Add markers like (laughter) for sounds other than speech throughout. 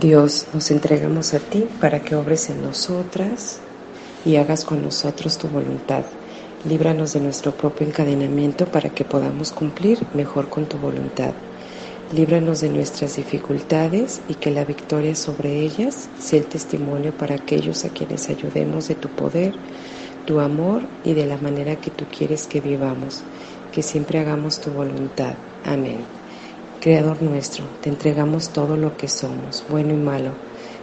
Dios, nos entregamos a ti para que obres en nosotras y hagas con nosotros tu voluntad. Líbranos de nuestro propio encadenamiento para que podamos cumplir mejor con tu voluntad. Líbranos de nuestras dificultades y que la victoria sobre ellas sea el testimonio para aquellos a quienes ayudemos de tu poder, tu amor y de la manera que tú quieres que vivamos. Que siempre hagamos tu voluntad. Amén. Creador nuestro, te entregamos todo lo que somos, bueno y malo.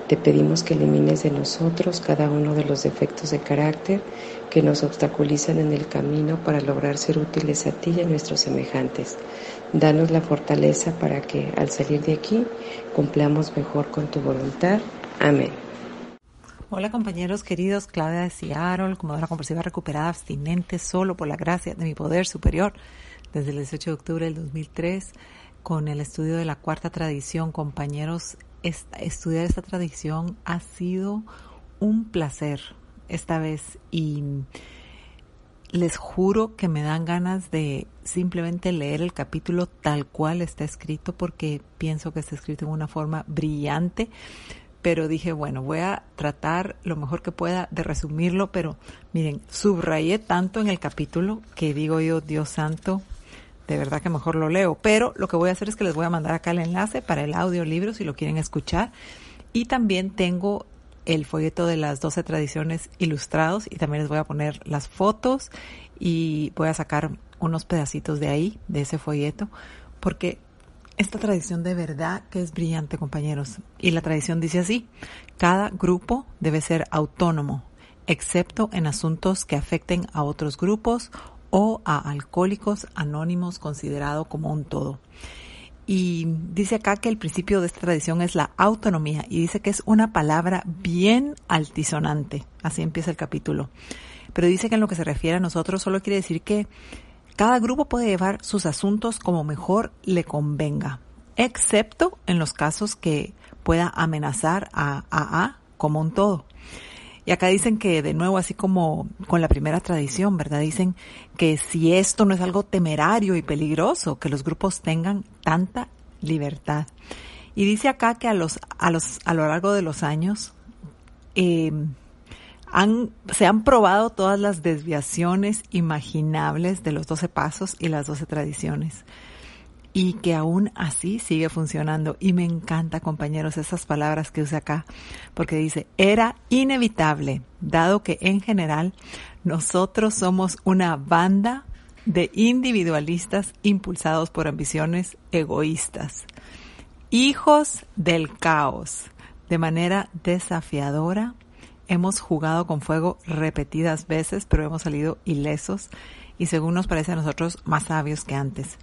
Te pedimos que elimines de nosotros cada uno de los defectos de carácter que nos obstaculizan en el camino para lograr ser útiles a ti y a nuestros semejantes. Danos la fortaleza para que, al salir de aquí, cumplamos mejor con tu voluntad. Amén. Hola compañeros queridos, Claudia de Seattle, comodora compulsiva recuperada, abstinente solo por la gracia de mi poder superior desde el 18 de octubre del 2003 con el estudio de la cuarta tradición. Compañeros, estudiar esta tradición ha sido un placer esta vez y les juro que me dan ganas de simplemente leer el capítulo tal cual está escrito porque pienso que está escrito en una forma brillante. Pero dije, bueno, voy a tratar lo mejor que pueda de resumirlo, pero miren, subrayé tanto en el capítulo que digo yo, Dios santo, de verdad que mejor lo leo. Pero lo que voy a hacer es que les voy a mandar acá el enlace para el audiolibro si lo quieren escuchar. Y también tengo el folleto de las 12 tradiciones ilustrados y también les voy a poner las fotos y voy a sacar unos pedacitos de ahí, de ese folleto, porque esta tradición de verdad que es brillante, compañeros. Y la tradición dice así, cada grupo debe ser autónomo, excepto en asuntos que afecten a otros grupos o a alcohólicos anónimos considerado como un todo. Y dice acá que el principio de esta tradición es la autonomía y dice que es una palabra bien altisonante. Así empieza el capítulo. Pero dice que en lo que se refiere a nosotros solo quiere decir que cada grupo puede llevar sus asuntos como mejor le convenga, excepto en los casos que pueda amenazar a AA como un todo. Y acá dicen que, de nuevo, así como con la primera tradición, ¿verdad? Dicen que si esto no es algo temerario y peligroso, que los grupos tengan tanta libertad. Y dice acá que a los, a los, a lo largo de los años, eh, han, se han probado todas las desviaciones imaginables de los doce pasos y las doce tradiciones y que aún así sigue funcionando. Y me encanta, compañeros, esas palabras que usa acá, porque dice, era inevitable, dado que en general nosotros somos una banda de individualistas impulsados por ambiciones egoístas, hijos del caos. De manera desafiadora, hemos jugado con fuego repetidas veces, pero hemos salido ilesos y según nos parece a nosotros más sabios que antes.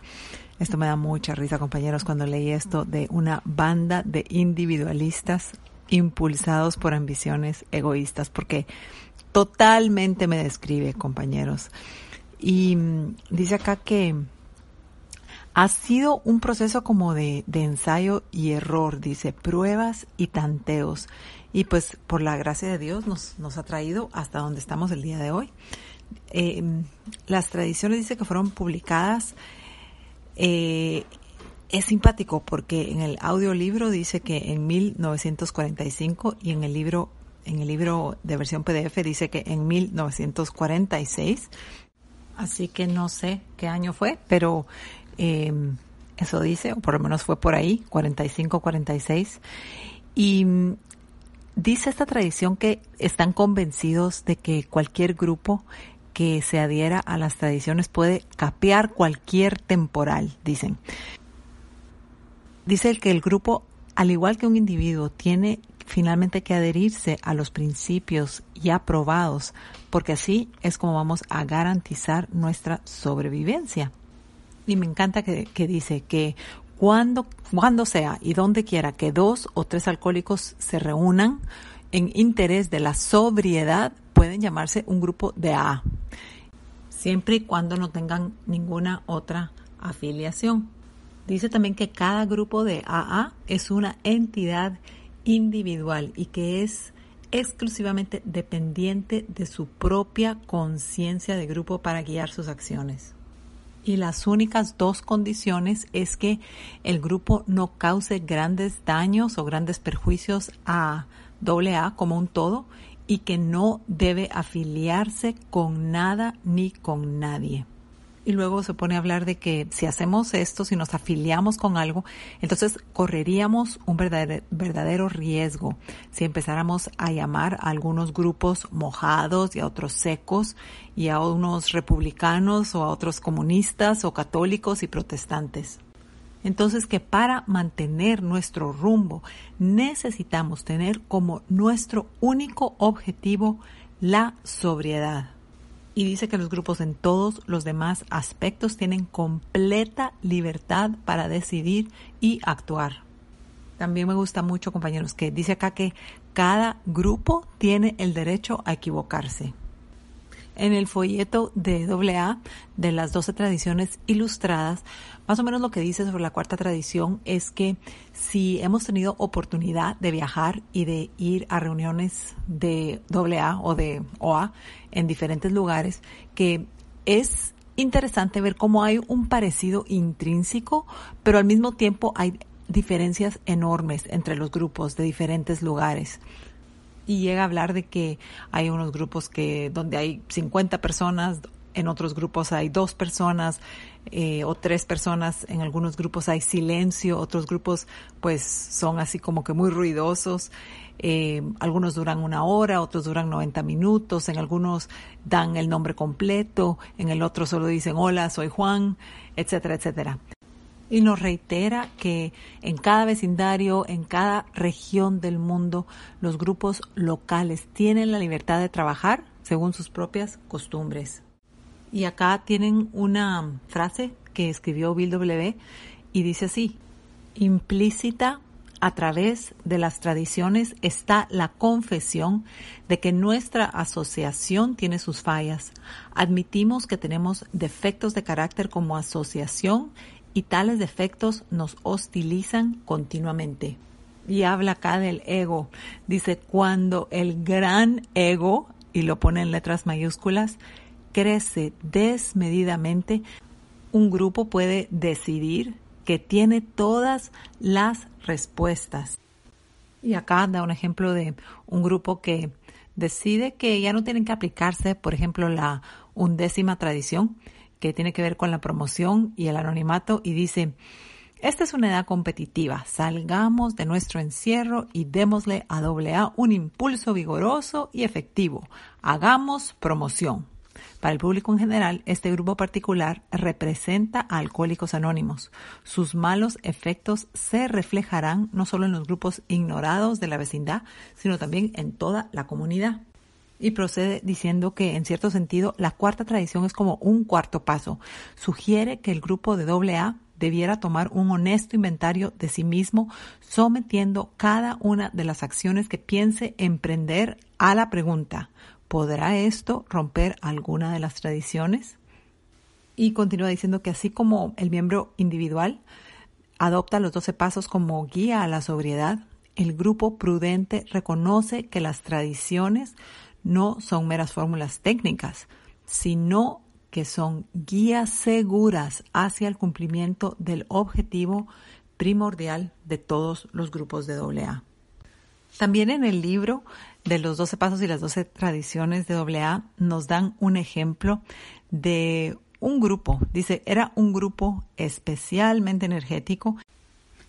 Esto me da mucha risa, compañeros, cuando leí esto de una banda de individualistas impulsados por ambiciones egoístas, porque totalmente me describe, compañeros. Y mm, dice acá que ha sido un proceso como de, ensayo y error, dice, pruebas y tanteos. Y pues por la gracia de Dios nos, nos ha traído hasta donde estamos el día de hoy. Eh, las tradiciones dice que fueron publicadas eh, es simpático porque en el audiolibro dice que en 1945 y en el libro en el libro de versión PDF dice que en 1946. Así que no sé qué año fue, pero em, eso dice, o por lo menos fue por ahí, 45, 46. Y mm, dice esta tradición que están convencidos de que cualquier grupo que se adhiera a las tradiciones puede capear cualquier temporal, dicen. Dice que el grupo, al igual que un individuo, tiene finalmente que adherirse a los principios ya aprobados, porque así es como vamos a garantizar nuestra sobrevivencia. Y me encanta que, que dice que cuando, cuando sea y donde quiera que dos o tres alcohólicos se reúnan en interés de la sobriedad, pueden llamarse un grupo de A, siempre y cuando no tengan ninguna otra afiliación. Dice también que cada grupo de AA es una entidad individual y que es exclusivamente dependiente de su propia conciencia de grupo para guiar sus acciones. Y las únicas dos condiciones es que el grupo no cause grandes daños o grandes perjuicios a AA como un todo y que no debe afiliarse con nada ni con nadie y luego se pone a hablar de que si hacemos esto, si nos afiliamos con algo, entonces correríamos un verdadero, riesgo si empezáramos a llamar a algunos grupos mojados y a otros secos y a unos republicanos o a otros comunistas o católicos y protestantes. Entonces que para mantener nuestro rumbo necesitamos tener como nuestro único objetivo la sobriedad y dice que los grupos en todos los demás aspectos tienen completa libertad para decidir y actuar. También me gusta mucho, compañeros, que dice acá que cada grupo tiene el derecho a equivocarse en el folleto de AA de las 12 tradiciones ilustradas, más o menos lo que dice sobre la cuarta tradición es que si hemos tenido oportunidad de viajar y de ir a reuniones de AA o de OA en diferentes lugares, que es interesante ver cómo hay un parecido intrínseco, pero al mismo tiempo hay diferencias enormes entre los grupos de diferentes lugares y llega a hablar de que hay unos grupos que donde hay 50 personas, en otros grupos hay dos personas eh, o tres personas, en algunos grupos hay silencio, otros grupos pues son así como que muy ruidosos, eh, algunos duran una hora, otros duran 90 minutos, en algunos dan el nombre completo, en el otro solo dicen hola, soy Juan, etcétera, etcétera y nos reitera que en cada vecindario, en cada región del mundo, los grupos locales tienen la libertad de trabajar según sus propias costumbres. Y acá tienen una frase que escribió Bill W. y dice así, implícita a través de las tradiciones está la confesión de que nuestra asociación tiene sus fallas. Admitimos que tenemos defectos de carácter como asociación y tales defectos nos hostilizan continuamente. Y habla acá del ego. Dice, cuando el gran ego, y lo pone en letras mayúsculas, crece desmedidamente, un grupo puede decidir que tiene todas las respuestas. Y acá da un ejemplo de un grupo que decide que ya no tienen que aplicarse, por ejemplo, la undécima tradición, que tiene que ver con la promoción y el anonimato y dice, esta es una edad competitiva, salgamos de nuestro encierro y démosle a AA un impulso vigoroso y efectivo, hagamos promoción. Para el público en general, este grupo particular representa a Alcohólicos Anónimos. Sus malos efectos se reflejarán no solo en los grupos ignorados de la vecindad, sino también en toda la comunidad y procede diciendo que en cierto sentido la cuarta tradición es como un cuarto paso. Sugiere que el grupo de AA debiera tomar un honesto inventario de sí mismo, sometiendo cada una de las acciones que piense emprender a la pregunta, ¿podrá esto romper alguna de las tradiciones? Y continúa diciendo que así como el miembro individual adopta los doce pasos como guía a la sobriedad, el grupo prudente reconoce que las tradiciones no son meras fórmulas técnicas, sino que son guías seguras hacia el cumplimiento del objetivo primordial de todos los grupos de AA. También en el libro de los 12 pasos y las 12 tradiciones de AA nos dan un ejemplo de un grupo. Dice, era un grupo especialmente energético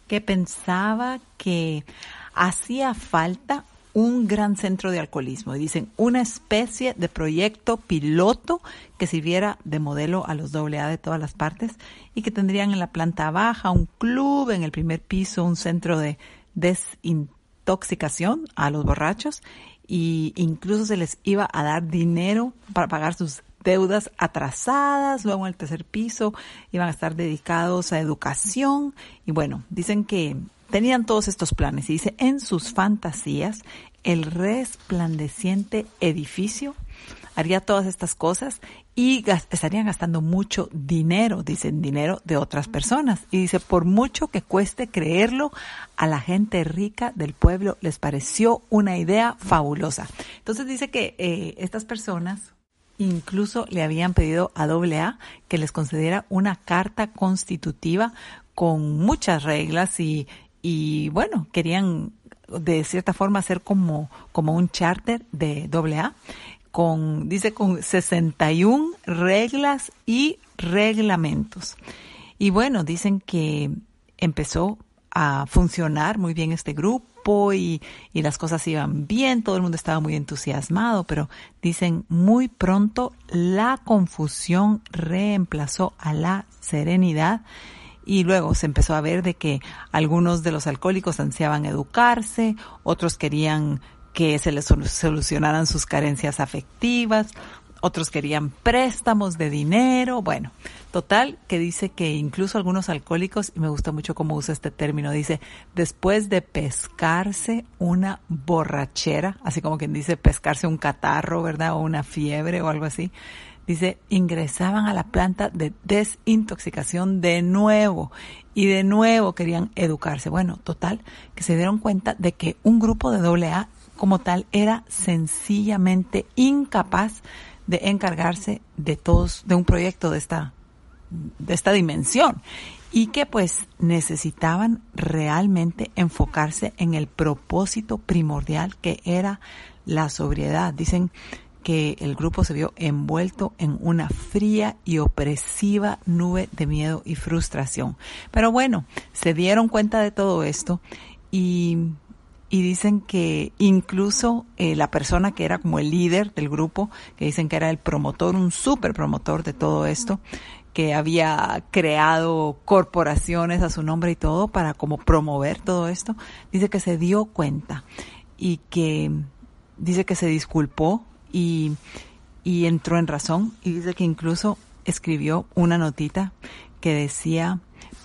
que pensaba que hacía falta un gran centro de alcoholismo. Y dicen una especie de proyecto piloto que sirviera de modelo a los AA de todas las partes y que tendrían en la planta baja un club, en el primer piso un centro de desintoxicación a los borrachos y incluso se les iba a dar dinero para pagar sus deudas atrasadas, luego en el tercer piso iban a estar dedicados a educación y bueno, dicen que tenían todos estos planes y dice, en sus fantasías, el resplandeciente edificio haría todas estas cosas y estarían gastando mucho dinero, dicen dinero de otras personas. Y dice, por mucho que cueste creerlo, a la gente rica del pueblo les pareció una idea fabulosa. Entonces dice que eh, estas personas incluso le habían pedido a AA que les concediera una carta constitutiva con muchas reglas y, y bueno, querían de cierta forma hacer como, como un charter de AA con, dice, con 61 reglas y reglamentos. Y bueno, dicen que empezó a funcionar muy bien este grupo y, y, las cosas iban bien, todo el mundo estaba muy entusiasmado, pero dicen muy pronto la confusión reemplazó a la serenidad y luego se empezó a ver de que algunos de los alcohólicos ansiaban educarse, otros querían que se les solucionaran sus carencias afectivas, otros querían préstamos de dinero, bueno, total que dice que incluso algunos alcohólicos, y me gusta mucho cómo usa este término, dice, después de pescarse una borrachera, así como quien dice pescarse un catarro, ¿verdad? O una fiebre o algo así, dice, ingresaban a la planta de desintoxicación de nuevo y de nuevo querían educarse. Bueno, total, que se dieron cuenta de que un grupo de AA como tal era sencillamente incapaz de encargarse de todos, de un proyecto de esta, de esta dimensión y que pues necesitaban realmente enfocarse en el propósito primordial que era la sobriedad. Dicen que el grupo se vio envuelto en una fría y opresiva nube de miedo y frustración. Pero bueno, se dieron cuenta de todo esto y, y dicen que incluso eh, la persona que era como el líder del grupo, que dicen que era el promotor, un super promotor de todo esto, que había creado corporaciones a su nombre y todo para como promover todo esto, dice que se dio cuenta y que dice que se disculpó y, y entró en razón y dice que incluso escribió una notita que decía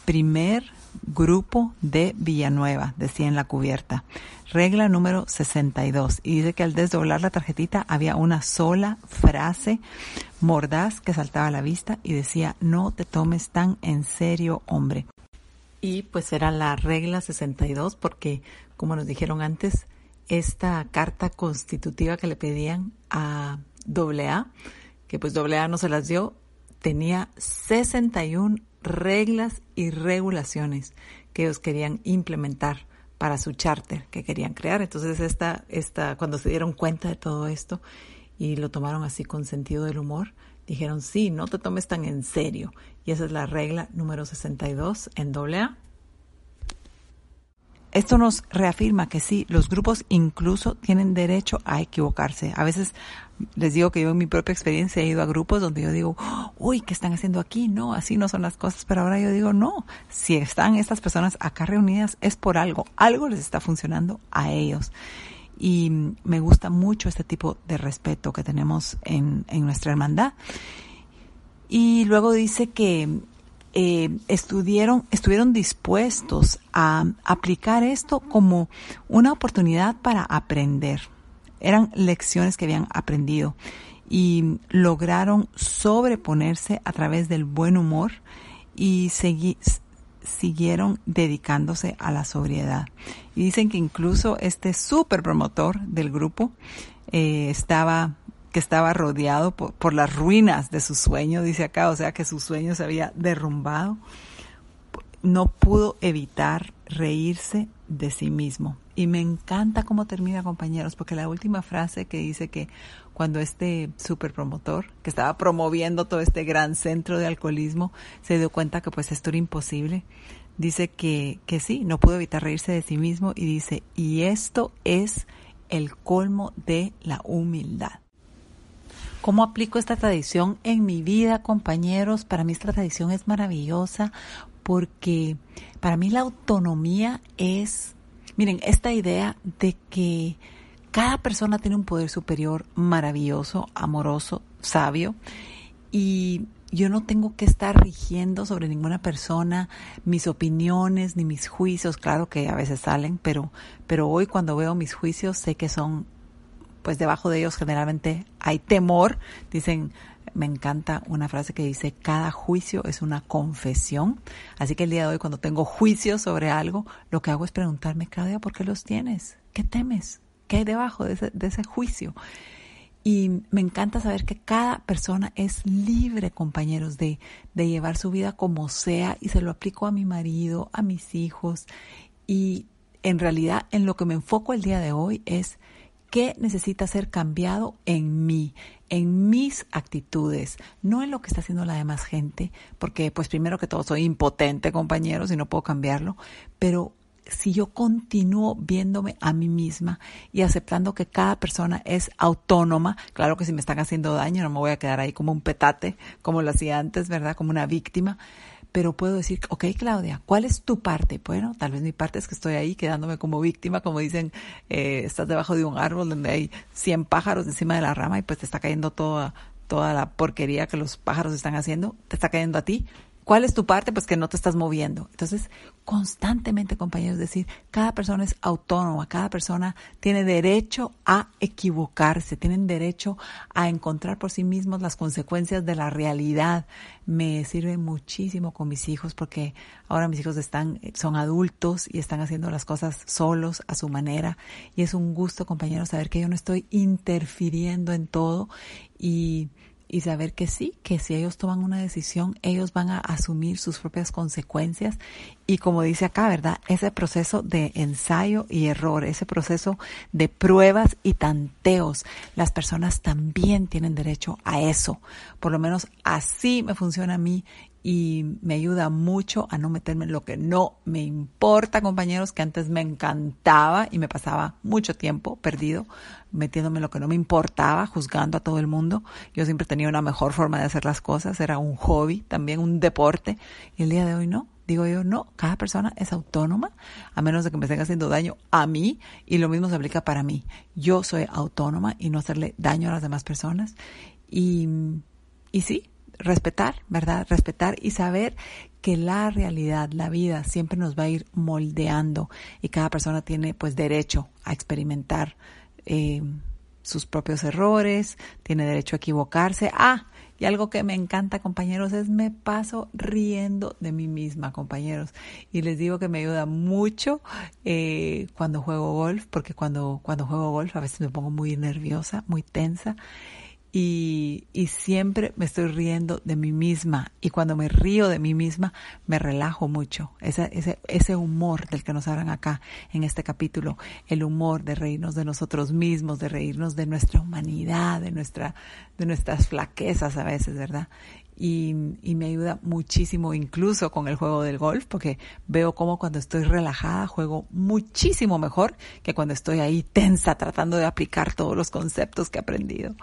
primer grupo de Villanueva, decía en la cubierta. Regla número 62. Y dice que al desdoblar la tarjetita había una sola frase mordaz que saltaba a la vista y decía, no te tomes tan en serio, hombre. Y pues era la regla 62 porque, como nos dijeron antes, esta carta constitutiva que le pedían a AA, que pues AA no se las dio, tenía 61 reglas y regulaciones que ellos querían implementar para su charter que querían crear. Entonces, esta, esta, cuando se dieron cuenta de todo esto y lo tomaron así con sentido del humor, dijeron, sí, no te tomes tan en serio. Y esa es la regla número 62 en AA esto nos reafirma que sí, los grupos incluso tienen derecho a equivocarse. A veces les digo que yo en mi propia experiencia he ido a grupos donde yo digo, uy, ¿qué están haciendo aquí? No, así no son las cosas. Pero ahora yo digo, no, si están estas personas acá reunidas es por algo. Algo les está funcionando a ellos. Y me gusta mucho este tipo de respeto que tenemos en, en nuestra hermandad. Y luego dice que eh, estuvieron, estuvieron dispuestos a aplicar esto como una oportunidad para aprender. Eran lecciones que habían aprendido y lograron sobreponerse a través del buen humor y siguieron dedicándose a la sobriedad. Y dicen que incluso este super promotor del grupo eh, estaba estaba rodeado por, las ruinas de su sueño, dice acá, o sea que su sueño se había derrumbado, no pudo evitar reírse de sí mismo. Y me encanta cómo termina, compañeros, porque la última frase que dice que cuando este super promotor, que estaba promoviendo todo este gran centro de alcoholismo, se dio cuenta que pues esto era imposible, dice que, que sí, no pudo evitar reírse de sí mismo y dice, y esto es el colmo de la humildad. ¿Cómo aplico esta tradición en mi vida, compañeros? Para mí esta tradición es maravillosa porque para mí la autonomía es, miren, esta idea de que cada persona tiene un poder superior maravilloso, amoroso, sabio y yo no tengo que estar rigiendo sobre ninguna persona mis opiniones ni mis juicios, claro que a veces salen, pero pero hoy cuando veo mis juicios sé que son pues debajo de ellos generalmente hay temor. Dicen, me encanta una frase que dice, cada juicio es una confesión. Así que el día de hoy cuando tengo juicios sobre algo, lo que hago es preguntarme día, ¿por qué los tienes? ¿Qué temes? ¿Qué hay debajo de ese, de ese juicio? Y me encanta saber que cada persona es libre, compañeros, de, de llevar su vida como sea y se lo aplico a mi marido, a mis hijos. Y en realidad en lo que me enfoco el día de hoy es qué necesita ser cambiado en mí, en mis actitudes, no en lo que está haciendo la demás gente, porque pues primero que todo soy impotente, compañeros, y no puedo cambiarlo, pero si yo continúo viéndome a mí misma y aceptando que cada persona es autónoma, claro que si me están haciendo daño no me voy a quedar ahí como un petate, como lo hacía antes, ¿verdad? Como una víctima, pero puedo decir, ok, Claudia, ¿cuál es tu parte? Bueno, tal vez mi parte es que estoy ahí quedándome como víctima, como dicen, eh, estás debajo de un árbol donde hay 100 pájaros encima de la rama y pues te está cayendo toda, toda la porquería que los pájaros están haciendo, te está cayendo a ti. ¿Cuál es tu parte? Pues que no te estás moviendo. Entonces, constantemente, compañeros, decir, cada persona es autónoma, cada persona tiene derecho a equivocarse, tienen derecho a encontrar por sí mismos las consecuencias de la realidad. Me sirve muchísimo con mis hijos porque ahora mis hijos están, son adultos y están haciendo las cosas solos a su manera. Y es un gusto, compañeros, saber que yo no estoy interfiriendo en todo y y saber que sí, que si ellos toman una decisión, ellos van a asumir sus propias consecuencias. Y como dice acá, ¿verdad? Ese proceso de ensayo y error, ese proceso de pruebas y tanteos, las personas también tienen derecho a eso. Por lo menos así me funciona a mí y me ayuda mucho a no meterme en lo que no me importa, compañeros, que antes me encantaba y me pasaba mucho tiempo perdido metiéndome en lo que no me importaba, juzgando a todo el mundo. Yo siempre tenía una mejor forma de hacer las cosas, era un hobby, también un deporte, y el día de hoy no. Digo yo, no, cada persona es autónoma, a menos de que me estén haciendo daño a mí, y lo mismo se aplica para mí. Yo soy autónoma y no hacerle daño a las demás personas. Y, y sí, respetar, ¿verdad? Respetar y saber que la realidad, la vida siempre nos va a ir moldeando y cada persona tiene pues derecho a experimentar eh, sus propios errores, tiene derecho a equivocarse. Ah, y algo que me encanta, compañeros, es me paso riendo de mí misma, compañeros. Y les digo que me ayuda mucho eh, cuando juego golf, porque cuando, cuando juego golf a veces me pongo muy nerviosa, muy tensa y, y, siempre me estoy riendo de mí misma y cuando me río de mí misma me relajo mucho. Ese, ese, ese humor del que nos hablan acá en este capítulo, el humor de reírnos de nosotros mismos, de reírnos de nuestra humanidad, de, nuestra, de nuestras flaquezas a veces, ¿verdad? Y, y, me ayuda muchísimo incluso con el juego del golf porque veo como cuando estoy relajada juego muchísimo mejor que cuando estoy ahí tensa tratando de aplicar todos los conceptos que he aprendido.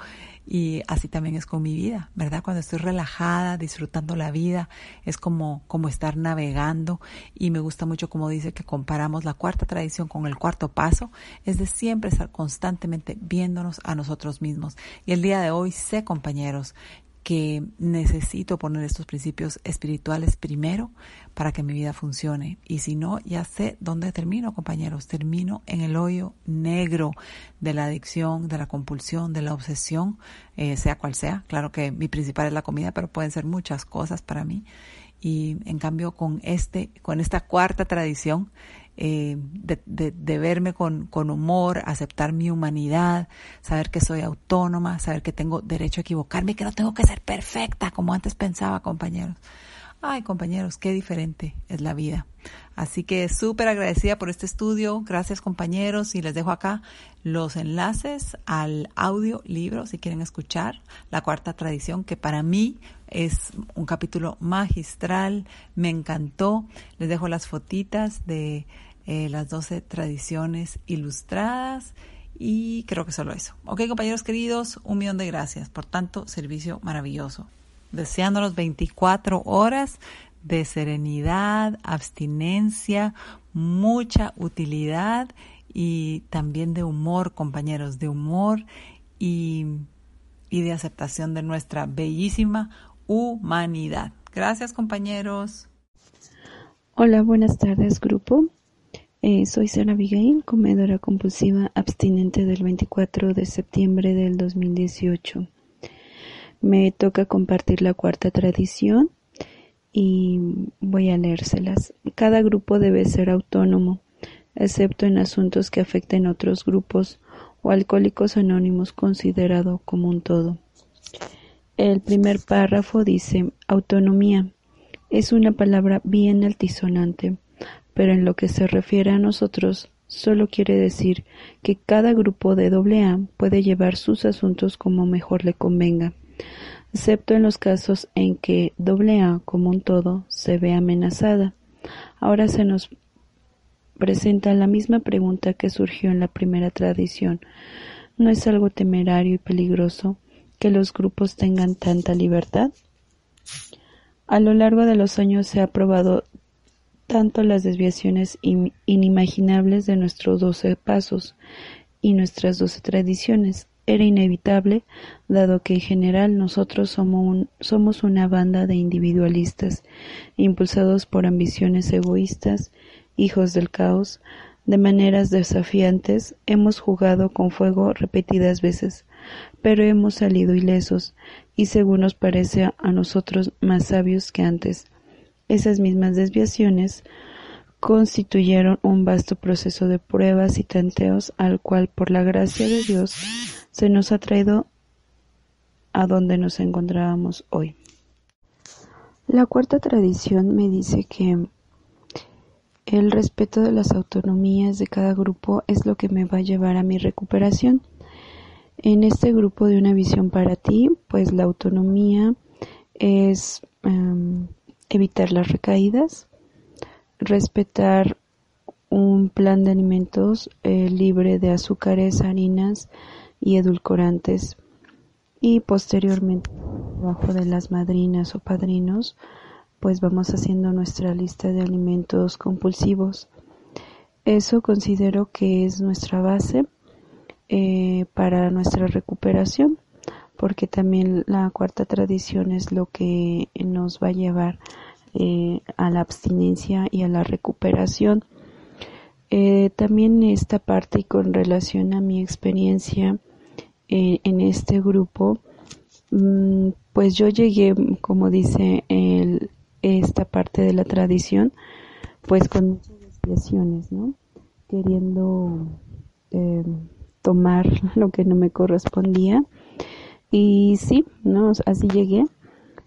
Y así también es con mi vida, ¿verdad? Cuando estoy relajada, disfrutando la vida, es como, como estar navegando. Y me gusta mucho como dice que comparamos la cuarta tradición con el cuarto paso, es de siempre estar constantemente viéndonos a nosotros mismos. Y el día de hoy sé, compañeros, que necesito poner estos principios espirituales primero para que mi vida funcione. Y si no, ya sé dónde termino, compañeros. Termino en el hoyo negro de la adicción, de la compulsión, de la obsesión, eh, sea cual sea. Claro que mi principal es la comida, pero pueden ser muchas cosas para mí. Y en cambio, con este, con esta cuarta tradición, eh, de, de, verme con, con, humor, aceptar mi humanidad, saber que soy autónoma, saber que tengo derecho a equivocarme y que no tengo que ser perfecta como antes pensaba, compañeros. Ay, compañeros, qué diferente es la vida. Así que súper agradecida por este estudio. Gracias, compañeros. Y les dejo acá los enlaces al audio libro si quieren escuchar la cuarta tradición, que para mí es un capítulo magistral. Me encantó. Les dejo las fotitas de eh, las 12 tradiciones ilustradas. Y creo que solo eso. Ok, compañeros queridos, un millón de gracias por tanto servicio maravilloso deseándonos 24 horas de serenidad, abstinencia, mucha utilidad y también de humor, compañeros, de humor y, y de aceptación de nuestra bellísima humanidad. Gracias, compañeros. Hola, buenas tardes, grupo. Eh, soy Sara Abigail, comedora compulsiva abstinente del 24 de septiembre del 2018 me toca compartir la cuarta tradición y voy a leérselas. Cada grupo debe ser autónomo, excepto en asuntos que afecten otros grupos o Alcohólicos Anónimos considerado como un todo. El primer párrafo dice autonomía. Es una palabra bien altisonante, pero en lo que se refiere a nosotros solo quiere decir que cada grupo de AA puede llevar sus asuntos como mejor le convenga, excepto en los casos en que AA como un todo se ve amenazada. Ahora se nos presenta la misma pregunta que surgió en la primera tradición. ¿No es algo temerario y peligroso que los grupos tengan tanta libertad? A lo largo de los años se ha probado tanto las desviaciones inimaginables de nuestros doce pasos y nuestras doce tradiciones. Era inevitable, dado que en general nosotros somos, somos una banda de individualistas, impulsados por ambiciones egoístas, hijos del caos, de maneras desafiantes, hemos jugado con fuego repetidas veces, pero hemos salido ilesos, y según nos parece a nosotros más sabios que antes. Esas mismas desviaciones constituyeron un vasto proceso de pruebas y tanteos al cual, por la gracia de Dios, se nos ha traído a donde nos encontrábamos hoy. La cuarta tradición me dice que el respeto de las autonomías de cada grupo es lo que me va a llevar a mi recuperación. En este grupo de una visión para ti, pues la autonomía es em, evitar las recaídas, respetar un plan de alimentos eh, libre de azúcares, harinas y edulcorantes y posteriormente bajo de las madrinas o padrinos pues vamos haciendo nuestra lista de alimentos compulsivos. Eso considero que es nuestra base eh, para nuestra recuperación porque también la cuarta tradición es lo que nos va a llevar eh, a la abstinencia y a la recuperación. Eh, también esta parte y con relación a mi experiencia eh, en este grupo, mm, pues yo llegué, como dice el, esta parte de la tradición, pues con muchas desviaciones, ¿no? Queriendo tomar (laughs) lo que no me correspondía y sí, ¿no? Así llegué,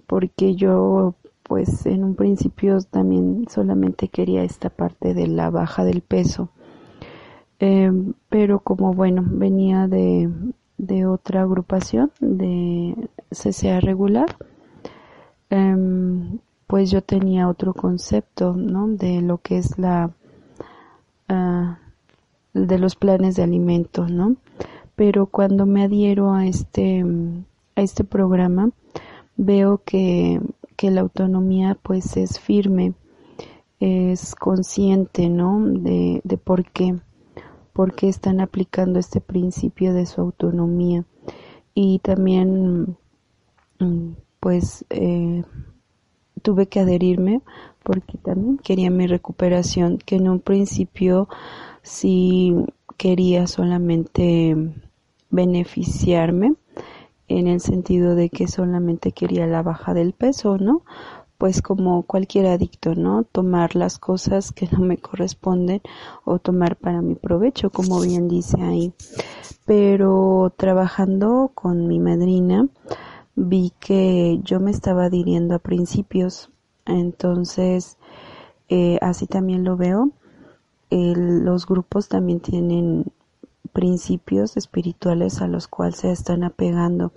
porque yo pues en un principio también solamente quería esta parte de la baja del peso. Em, pero como bueno, venía de, de otra agrupación de CCA regular, em, pues yo tenía otro concepto, ¿no? De lo que es la, ah, de los planes de alimentos, ¿no? Pero cuando me adhiero a este, a este programa, veo que, que la autonomía pues es firme, es consciente, ¿no? De, de por qué, por qué están aplicando este principio de su autonomía. Y también, pues, eh, tuve que adherirme porque también quería mi recuperación, que en un principio sí quería solamente beneficiarme en el sentido de que solamente quería la baja del peso, ¿no? Pues como cualquier adicto, ¿no? Tomar las cosas que no me corresponden o tomar para mi provecho, como bien dice ahí. Pero trabajando con mi madrina, vi que yo me estaba adhiriendo a principios. Entonces, eh, así también lo veo. los grupos también tienen principios espirituales a los cuales se están apegando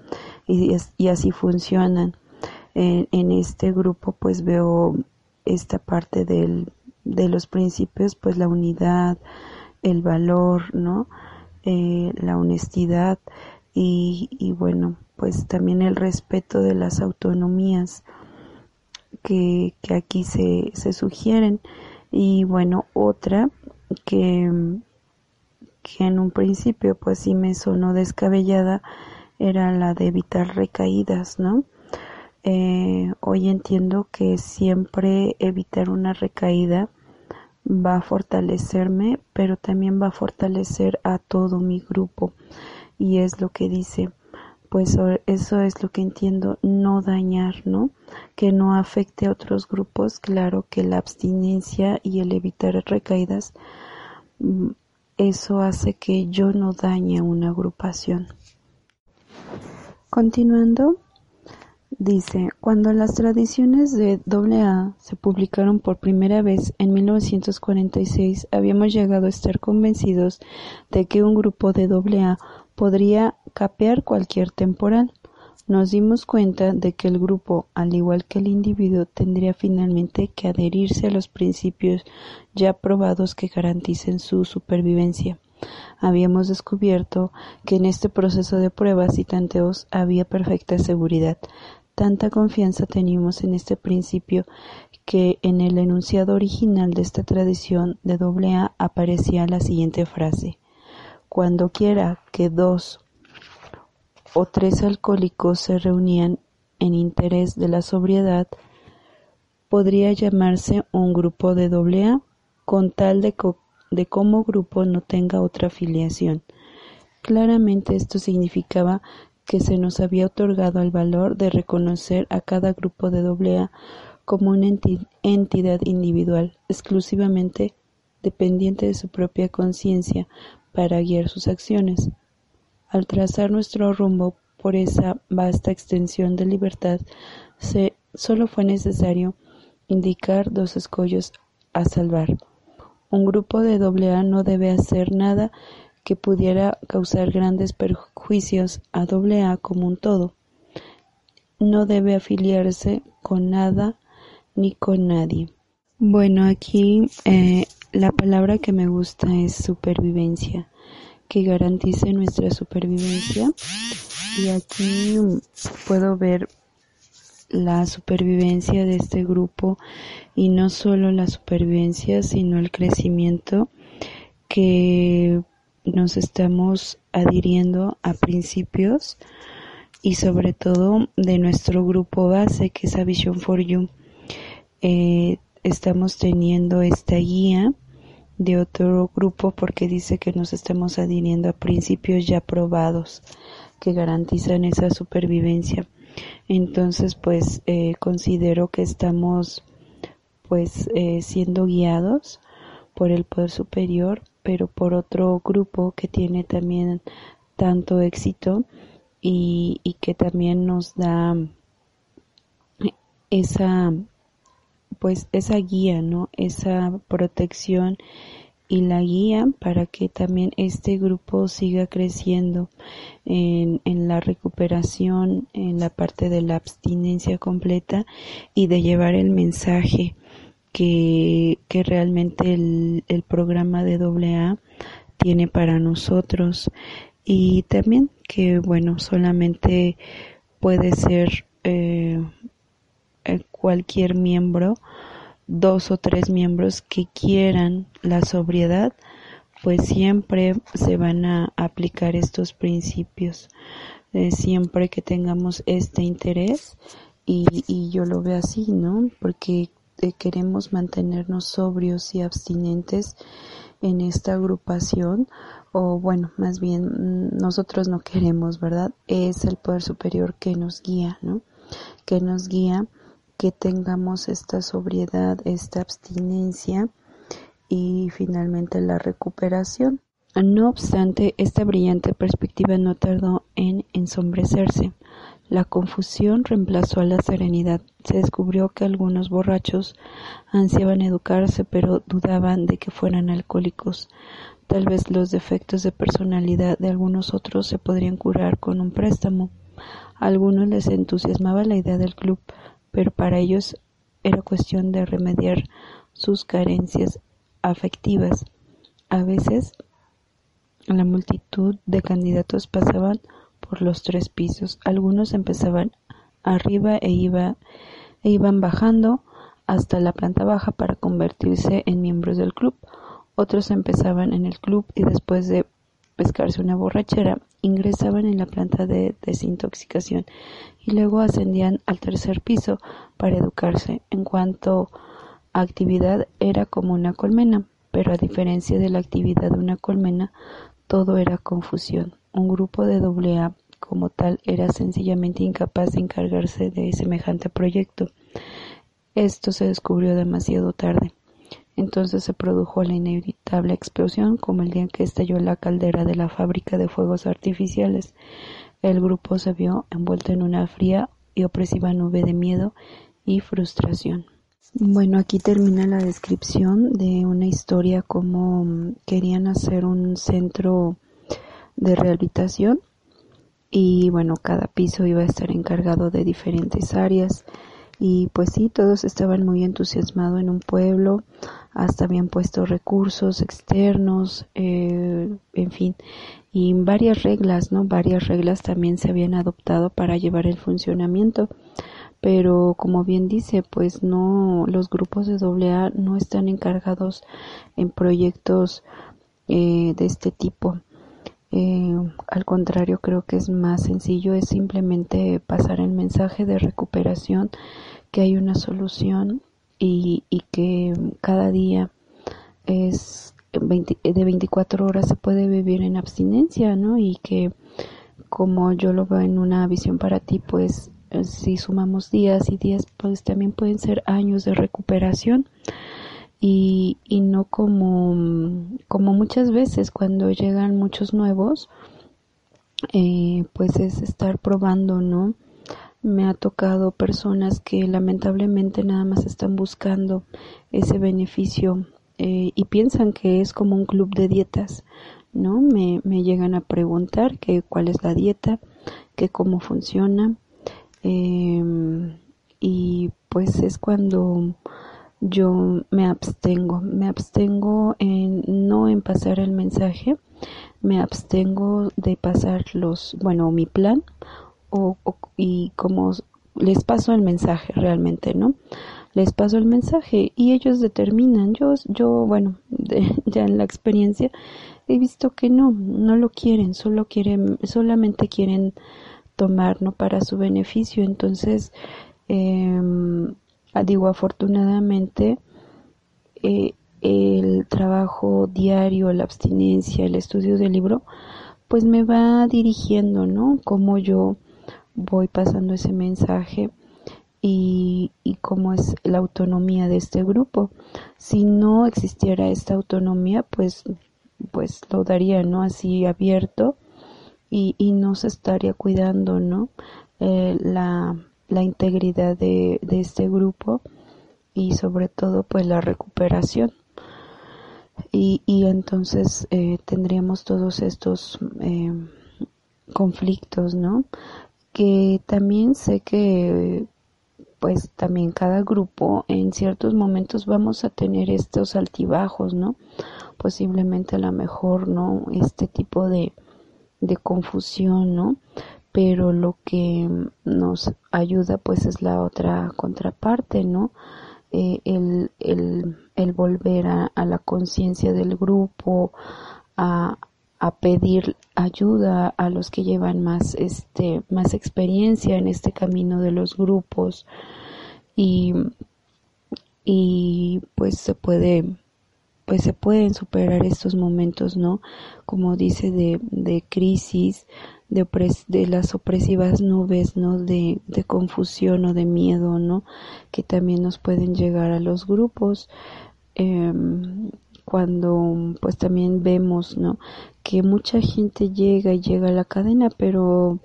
y, así funcionan. En, este grupo pues veo esta parte del, de los principios, pues la unidad, el valor, ¿no? Eh, la honestidad y, y, bueno, pues también el respeto de las autonomías que, que aquí se, se sugieren. Y bueno, otra que que en un principio pues sí me sonó descabellada era la de evitar recaídas, ¿no? Eh, hoy entiendo que siempre evitar una recaída va a fortalecerme, pero también va a fortalecer a todo mi grupo. Y es lo que dice, pues eso es lo que entiendo, no dañar, ¿no? Que no afecte a otros grupos. Claro que la abstinencia y el evitar recaídas mm, eso hace que yo no dañe una agrupación. Continuando, dice, cuando las tradiciones de AA se publicaron por primera vez en 1946, habíamos llegado a estar convencidos de que un grupo de AA podría capear cualquier temporal. Nos dimos cuenta de que el grupo, al igual que el individuo, tendría finalmente que adherirse a los principios ya probados que garanticen su supervivencia. Habíamos descubierto que en este proceso de pruebas y tanteos había perfecta seguridad. Tanta confianza teníamos en este principio que en el enunciado original de esta tradición de AA aparecía la siguiente frase: Cuando quiera que dos o tres alcohólicos se reunían en interés de la sobriedad, podría llamarse un grupo de AA con tal de, de como grupo no tenga otra afiliación. Claramente esto significaba que se nos había otorgado el valor de reconocer a cada grupo de AA como una entidad individual, exclusivamente dependiente de su propia conciencia para guiar sus acciones. Al trazar nuestro rumbo por esa vasta extensión de libertad, solo fue necesario indicar dos escollos a salvar. Un grupo de AA no debe hacer nada que pudiera causar grandes perjuicios a AA como un todo. No debe afiliarse con nada ni con nadie. Bueno, aquí eh, la palabra que me gusta es supervivencia que garantice nuestra supervivencia. Y aquí puedo ver la supervivencia de este grupo y no solo la supervivencia sino el crecimiento que nos estamos adhiriendo a principios y sobre todo de nuestro grupo base que es a Vision for You. Eh, estamos teniendo esta guía de otro grupo porque dice que nos estamos adhiriendo a principios ya probados que garantizan esa supervivencia. Entonces, pues eh, considero que estamos pues eh, siendo guiados por el poder superior, pero por otro grupo que tiene también tanto éxito y, y que también nos da esa pues esa guía, ¿no? Esa protección y la guía para que también este grupo siga creciendo en, en, la recuperación, en la parte de la abstinencia completa y de llevar el mensaje que, que realmente el, el programa de AA tiene para nosotros y también que bueno solamente puede ser eh, cualquier miembro, dos o tres miembros que quieran la sobriedad, pues siempre se van a aplicar estos principios. Eh, siempre que tengamos este interés, y, y, yo lo veo así, ¿no? Porque eh, queremos mantenernos sobrios y abstinentes en esta agrupación, o bueno, más bien mm, nosotros no queremos, ¿verdad? Es el poder superior que nos guía, ¿no? Que nos guía que tengamos esta sobriedad, esta abstinencia y finalmente la recuperación. No obstante, esta brillante perspectiva no tardó en ensombrecerse. La confusión reemplazó a la serenidad. Se descubrió que algunos borrachos ansiaban educarse, pero dudaban de que fueran alcohólicos. Tal vez los defectos de personalidad de algunos otros se podrían curar con un préstamo. A algunos les entusiasmaba la idea del club, pero para ellos era cuestión de remediar sus carencias afectivas. A veces la multitud de candidatos pasaban por los tres pisos. Algunos empezaban arriba e, e iban bajando hasta la planta baja para convertirse en miembros del club. Otros empezaban en el club y después de pescarse una borrachera, ingresaban en la planta de desintoxicación y luego ascendían al tercer piso para educarse. En cuanto a actividad era como una colmena, pero a diferencia de la actividad de una colmena, todo era confusión. Un grupo de doble A como tal era sencillamente incapaz de encargarse de semejante proyecto. Esto se descubrió demasiado tarde. Entonces se produjo la inevitable explosión como el día en que estalló la caldera de la fábrica de fuegos artificiales. El grupo se vio envuelto en una fría y opresiva nube de miedo y frustración. Bueno, aquí termina la descripción de una historia como mm, querían hacer un centro de rehabilitación y bueno, cada piso iba a estar encargado de diferentes áreas y pues sí, todos estaban muy entusiasmados en un pueblo, hasta habían puesto recursos externos, eh, en fin, y varias reglas, ¿no? Varias reglas también se habían adoptado para llevar el funcionamiento pero como bien dice, pues no, los grupos de AA no están encargados en proyectos eh, de este tipo. Eh, al contrario, creo que es más sencillo, es simplemente pasar el mensaje de recuperación, que hay una solución y, y que cada día es de 24 horas se puede vivir en abstinencia, ¿no? Y que como yo lo veo en una visión para ti, pues si sumamos días y días, pues también pueden ser años de recuperación y, y no como, como muchas veces cuando llegan muchos nuevos, eh, pues es estar probando, ¿no? Me ha tocado personas que lamentablemente nada más están buscando ese beneficio eh, y piensan que es como un club de dietas, ¿no? Me, me llegan a preguntar que cuál es la dieta, que cómo funciona, Em, y pues es cuando yo me abstengo, me abstengo en no en pasar el mensaje, me abstengo de pasar los, bueno, mi plan o, y como les paso el mensaje realmente, ¿no? Les paso el mensaje y ellos determinan. Yo, yo, bueno, (laughs) ya en la experiencia he visto que no, no lo quieren, solo quieren, solamente quieren tomar ¿no? para su beneficio. Entonces, em, digo, afortunadamente, eh, el trabajo diario, la abstinencia, el estudio del libro, pues me va dirigiendo, ¿no? Cómo yo voy pasando ese mensaje y, y cómo es la autonomía de este grupo. Si no existiera esta autonomía, pues, pues lo daría, ¿no? Así abierto y, y no se estaría cuidando, ¿no? Eh, la, la integridad de, de este grupo y sobre todo pues la recuperación y, y entonces eh, tendríamos todos estos eh, conflictos no que también sé que pues también cada grupo en ciertos momentos vamos a tener estos altibajos no posiblemente a lo mejor no este tipo de de confusión, ¿no? Pero lo que nos ayuda pues es la otra contraparte, ¿no? Eh, el, el, el, volver a, a la conciencia del grupo, a, a pedir ayuda a los que llevan más este más experiencia en este camino de los grupos y y pues se puede pues se pueden superar estos momentos, ¿no? Como dice de, de crisis, de, de las opresivas nubes, ¿no? De, de confusión o de miedo, ¿no? Que también nos pueden llegar a los grupos. Eh, cuando pues también vemos, ¿no? Que mucha gente llega y llega a la cadena, pero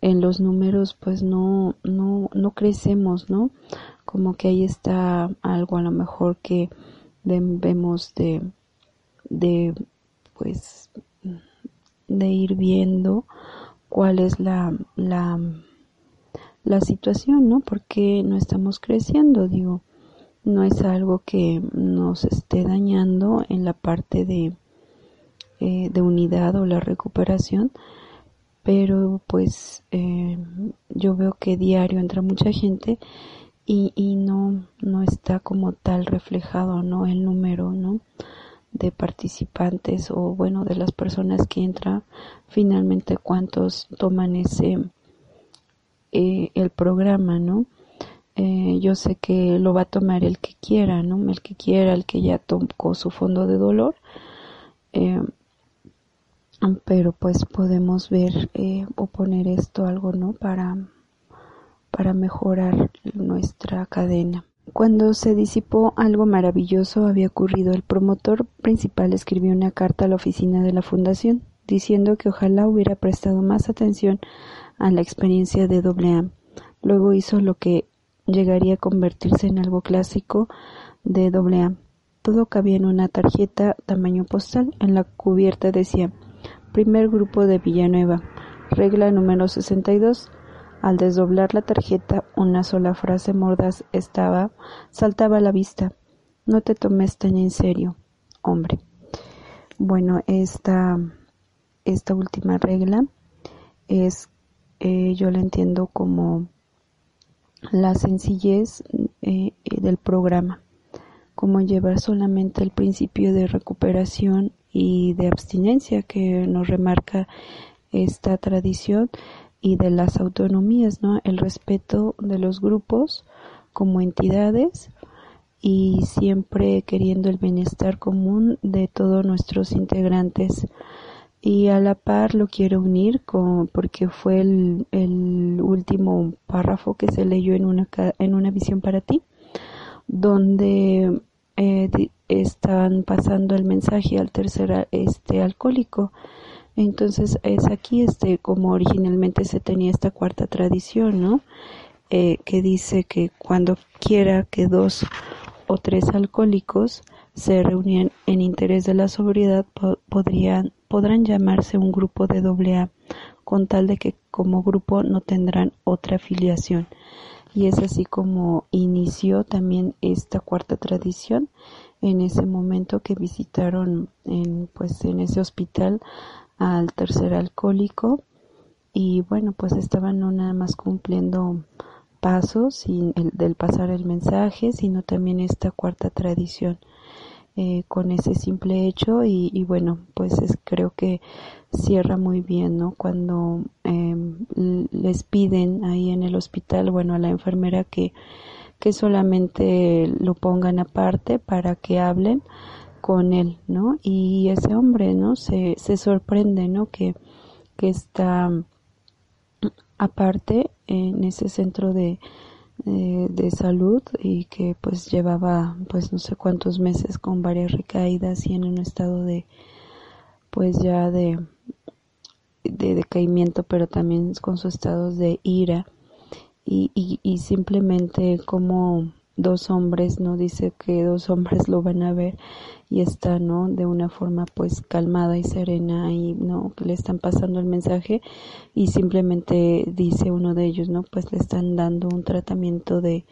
en los números pues no, no, no crecemos, ¿no? Como que ahí está algo a lo mejor que debemos de, de pues de ir viendo cuál es la, la, la situación, ¿no? Porque no estamos creciendo, digo, no es algo que nos esté dañando en la parte de, eh, de unidad o la recuperación, pero pues eh, yo veo que diario entra mucha gente y, y no, no está como tal reflejado, ¿no? El número, ¿no? de participantes o bueno de las personas que entran finalmente cuántos toman ese eh, el programa no eh, yo sé que lo va a tomar el que quiera no el que quiera el que ya tocó su fondo de dolor eh, pero pues podemos ver o poner esto algo no para para mejorar nuestra cadena. Cuando se disipó algo maravilloso había ocurrido, el promotor principal escribió una carta a la oficina de la fundación, diciendo que ojalá hubiera prestado más atención a la experiencia de AA. Luego hizo lo que llegaría a convertirse en algo clásico de AA. Todo cabía en una tarjeta tamaño postal. En la cubierta decía Primer grupo de Villanueva. Regla número 62. Al desdoblar la tarjeta, una sola frase mordaz estaba, saltaba a la vista. No te tomes tan en serio, hombre. Bueno, esta, esta última regla es, eh, yo la entiendo como la sencillez eh, del programa, como llevar solamente el principio de recuperación y de abstinencia que nos remarca esta tradición y de las autonomías, ¿no? El respeto de los grupos como entidades y siempre queriendo el bienestar común de todos nuestros integrantes. Y a la par lo quiero unir con, porque fue el, el último párrafo que se leyó en una, en una visión para ti, donde eh, están pasando el mensaje al tercer este alcohólico entonces es aquí este como originalmente se tenía esta cuarta tradición, ¿no? Eh, que dice que cuando quiera que dos o tres alcohólicos se reúnan en interés de la sobriedad podrían podrán llamarse un grupo de doble A con tal de que como grupo no tendrán otra afiliación. Y es así como inició también esta cuarta tradición en ese momento que visitaron en pues en ese hospital al tercer alcohólico. Y bueno pues estaban no nada más cumpliendo pasos y el, del pasar el mensaje sino también esta cuarta tradición eh, con ese simple hecho y, bueno pues creo que cierra muy bien no cuando em, les piden ahí en el hospital bueno a la enfermera que que solamente lo pongan aparte para que hablen con él, ¿no? Y ese hombre, ¿no? Se, se sorprende, ¿no? Que, que está aparte en ese centro de, eh, de salud y que pues llevaba pues no sé cuántos meses con varias recaídas y en un estado de pues ya de, de decaimiento pero también con sus estados de ira. Y, y, y simplemente como dos hombres, ¿no? Dice que dos hombres lo van a ver y está, ¿no? De una forma pues calmada y serena y, ¿no? Que le están pasando el mensaje y simplemente dice uno de ellos, ¿no? Pues le están dando un tratamiento de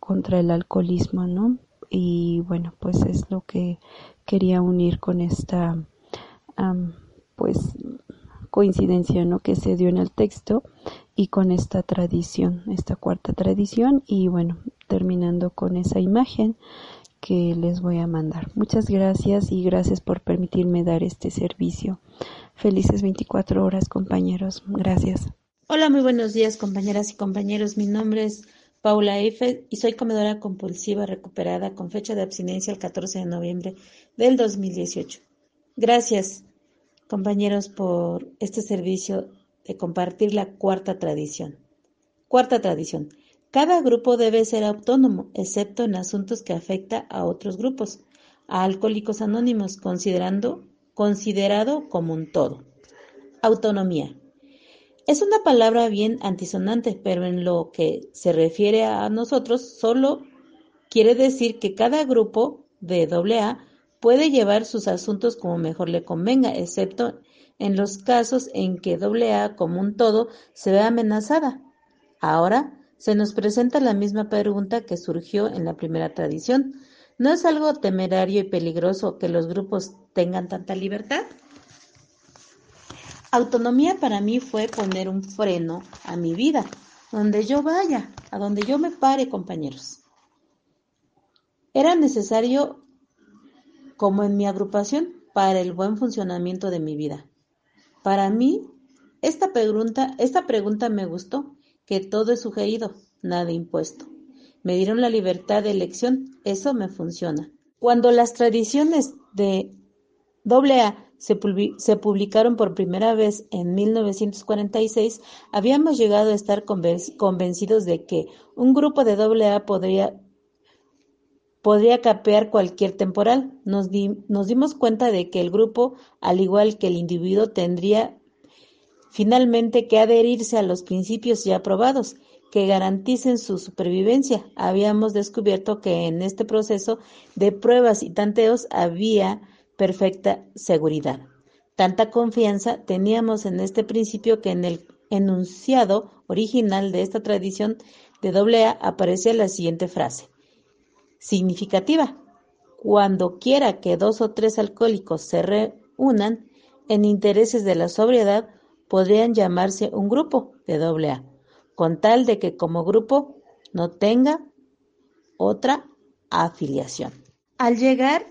contra el alcoholismo, ¿no? Y bueno, pues es lo que quería unir con esta, pues coincidencia, ¿no? Que se dio en el texto y con esta tradición, esta cuarta tradición y bueno, terminando con esa imagen que les voy a mandar. Muchas gracias y gracias por permitirme dar este servicio. Felices 24 horas, compañeros. Gracias. Hola, muy buenos días, compañeras y compañeros. Mi nombre es Paula Eiffel y soy comedora compulsiva recuperada con fecha de abstinencia el 14 de noviembre del 2018. Gracias, compañeros, por este servicio de compartir la cuarta tradición. Cuarta tradición. Cada grupo debe ser autónomo, excepto en asuntos que afecta a otros grupos, a Alcohólicos Anónimos, considerando, considerado como un todo. Autonomía. Es una palabra bien antisonante, pero en lo que se refiere a nosotros solo quiere decir que cada grupo de AA puede llevar sus asuntos como mejor le convenga, excepto en los casos en que AA como un todo se ve amenazada. Ahora, se nos presenta la misma pregunta que surgió en la primera tradición. ¿No es algo temerario y peligroso que los grupos tengan tanta libertad? Autonomía para mí fue poner un freno a mi vida, donde yo vaya, a donde yo me pare, compañeros. Era necesario, como en mi agrupación, para el buen funcionamiento de mi vida. Para mí, esta pregunta, esta pregunta me gustó que todo es sugerido, nada impuesto. Me dieron la libertad de elección, eso me funciona. Cuando las tradiciones de AA se, publicaron por primera vez en 1946, habíamos llegado a estar convencidos de que un grupo de AA podría, podría capear cualquier temporal. Nos, dimos cuenta de que el grupo, al igual que el individuo, tendría finalmente que adherirse a los principios ya aprobados que garanticen su supervivencia. Habíamos descubierto que en este proceso de pruebas y tanteos había perfecta seguridad. Tanta confianza teníamos en este principio que en el enunciado original de esta tradición de doble A aparecía la siguiente frase. Significativa. Cuando quiera que dos o tres alcohólicos se reúnan en intereses de la sobriedad, podrían llamarse un grupo de doble A con tal de que como grupo no tenga otra afiliación. Al llegar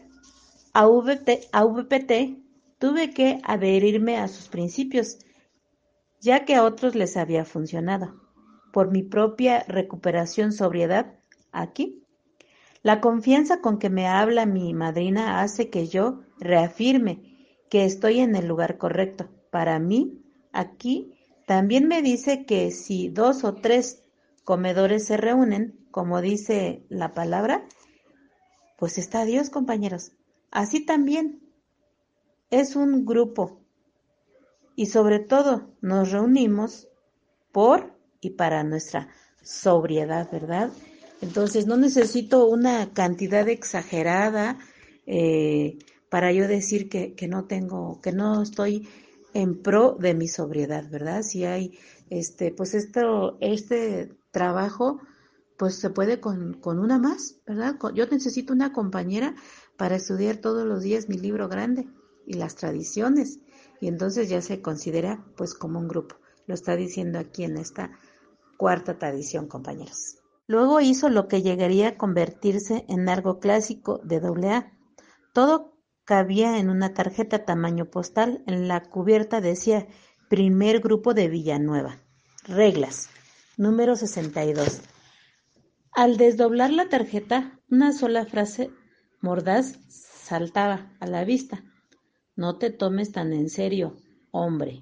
a, VPT tuve que adherirme a sus principios, ya que a otros les había funcionado. Por mi propia recuperación sobriedad, aquí, la confianza con que me habla mi madrina hace que yo reafirme que estoy en el lugar correcto. Para mí, aquí también me dice que si dos o tres comedores se reúnen, como dice la palabra, pues está Dios, compañeros. Así también es un grupo y sobre todo nos reunimos por y para nuestra sobriedad, ¿verdad? Entonces no necesito una cantidad exagerada eh, para yo decir que, que no tengo, que no estoy en pro de mi sobriedad, ¿verdad? Si hay, este, pues esto, este trabajo, pues se puede con, con una más, ¿verdad? Yo necesito una compañera para estudiar todos los días mi libro grande y las tradiciones, y entonces ya se considera pues como un grupo. Lo está diciendo aquí en esta cuarta tradición, compañeros. Luego hizo lo que llegaría a convertirse en algo clásico de AA. Todo cabía en una tarjeta tamaño postal. En la cubierta decía Primer Grupo de Villanueva. Reglas. Número 62. Al desdoblar la tarjeta, una sola frase mordaz saltaba a la vista. No te tomes tan en serio, hombre.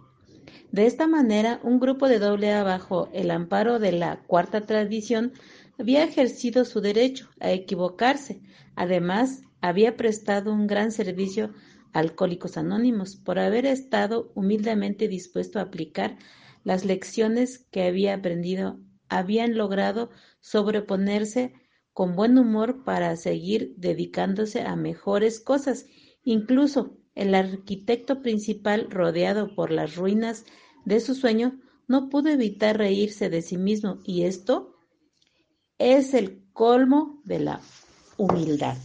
De esta manera, un grupo de doble A bajo el amparo de la cuarta tradición había ejercido su derecho a equivocarse. Además, había prestado un gran servicio a Alcohólicos Anónimos por haber estado humildemente dispuesto a aplicar las lecciones que había aprendido. Habían logrado sobreponerse con buen humor para seguir dedicándose a mejores cosas. Incluso el arquitecto principal, rodeado por las ruinas de su sueño, no pudo evitar reírse de sí mismo, y esto es el colmo de la humildad.